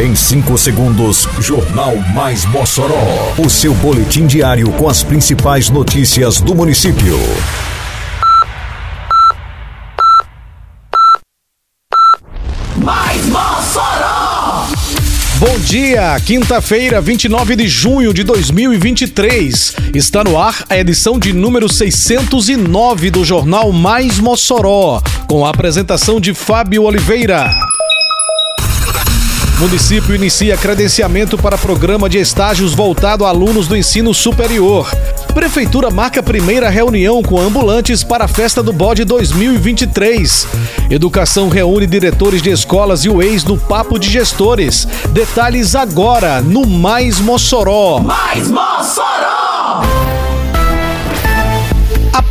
Em 5 segundos, Jornal Mais Mossoró. O seu boletim diário com as principais notícias do município. Mais Mossoró! Bom dia, quinta-feira, 29 de junho de 2023. Está no ar a edição de número 609 do Jornal Mais Mossoró, com a apresentação de Fábio Oliveira. Município inicia credenciamento para programa de estágios voltado a alunos do ensino superior. Prefeitura marca primeira reunião com ambulantes para a Festa do Bode 2023. Educação reúne diretores de escolas e o ex no Papo de Gestores. Detalhes agora no Mais Mossoró. Mais Mossoró!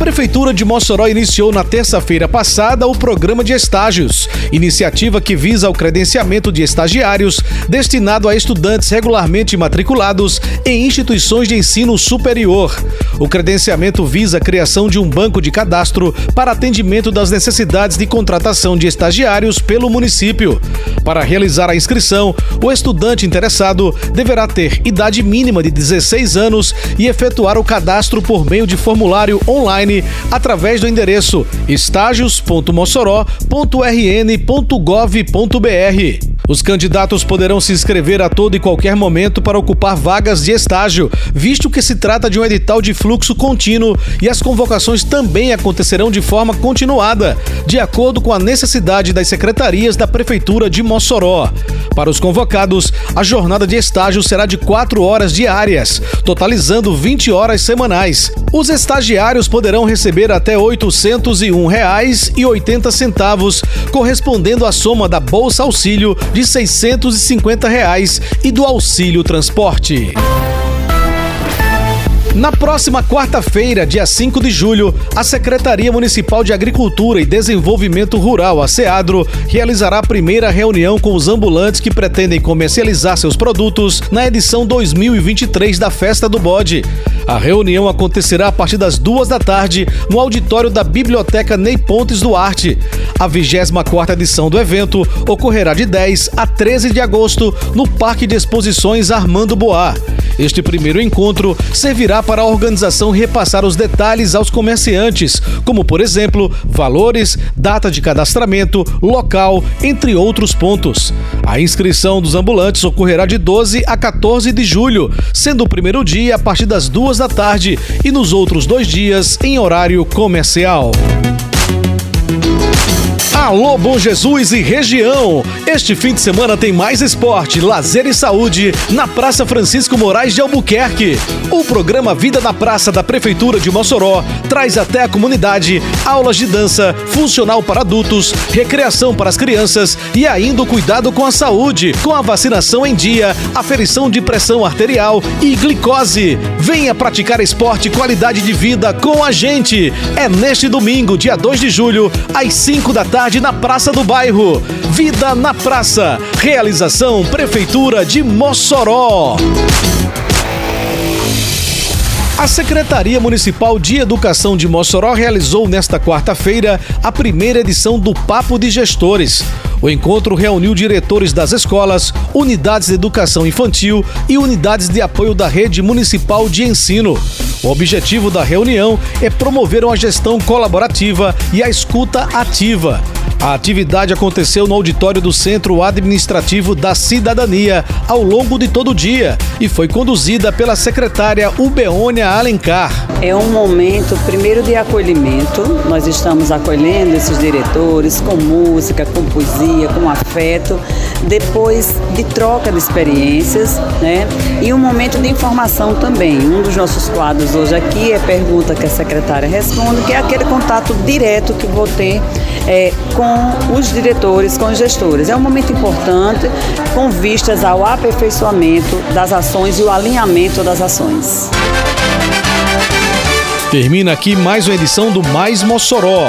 Prefeitura de Mossoró iniciou na terça-feira passada o programa de estágios, iniciativa que visa o credenciamento de estagiários destinado a estudantes regularmente matriculados em instituições de ensino superior. O credenciamento visa a criação de um banco de cadastro para atendimento das necessidades de contratação de estagiários pelo município. Para realizar a inscrição, o estudante interessado deverá ter idade mínima de 16 anos e efetuar o cadastro por meio de formulário online online através do endereço estágios.mossoró.rn.gov.br. Os candidatos poderão se inscrever a todo e qualquer momento para ocupar vagas de estágio, visto que se trata de um edital de fluxo contínuo e as convocações também acontecerão de forma continuada, de acordo com a necessidade das secretarias da Prefeitura de Mossoró. Para os convocados, a jornada de estágio será de 4 horas diárias, totalizando 20 horas semanais. Os estagiários poderão receber até R$ 801,80, correspondendo à soma da Bolsa Auxílio de 650 reais e do Auxílio Transporte. Na próxima quarta-feira, dia 5 de julho, a Secretaria Municipal de Agricultura e Desenvolvimento Rural, a SEADRO, realizará a primeira reunião com os ambulantes que pretendem comercializar seus produtos na edição 2023 da Festa do Bode. A reunião acontecerá a partir das duas da tarde no auditório da Biblioteca Ney Pontes Duarte. A 24 edição do evento ocorrerá de 10 a 13 de agosto no Parque de Exposições Armando Boá. Este primeiro encontro servirá para a organização repassar os detalhes aos comerciantes, como, por exemplo, valores, data de cadastramento, local, entre outros pontos. A inscrição dos ambulantes ocorrerá de 12 a 14 de julho, sendo o primeiro dia a partir das duas da tarde e nos outros dois dias em horário comercial. Alô Bom Jesus e região! Este fim de semana tem mais esporte, lazer e saúde na Praça Francisco Moraes de Albuquerque. O programa Vida na Praça da Prefeitura de Mossoró traz até a comunidade aulas de dança, funcional para adultos, recreação para as crianças e ainda o cuidado com a saúde, com a vacinação em dia, aferição de pressão arterial e glicose. Venha praticar esporte e qualidade de vida com a gente. É neste domingo, dia 2 de julho, às 5 da tarde na Praça do Bairro. Vida na Praça. Realização Prefeitura de Mossoró. A Secretaria Municipal de Educação de Mossoró realizou nesta quarta-feira a primeira edição do Papo de Gestores. O encontro reuniu diretores das escolas, unidades de educação infantil e unidades de apoio da rede municipal de ensino. O objetivo da reunião é promover uma gestão colaborativa e a escuta ativa. A atividade aconteceu no auditório do Centro Administrativo da Cidadania ao longo de todo o dia e foi conduzida pela secretária Ubeônia Alencar. É um momento, primeiro, de acolhimento. Nós estamos acolhendo esses diretores com música, com poesia, com afeto. Depois, de troca de experiências, né? E um momento de informação também. Um dos nossos quadros hoje aqui é pergunta que a secretária responde, que é aquele contato direto que vou ter é, com os diretores, com os gestores. É um momento importante com vistas ao aperfeiçoamento das ações e o alinhamento das ações. Termina aqui mais uma edição do Mais Mossoró,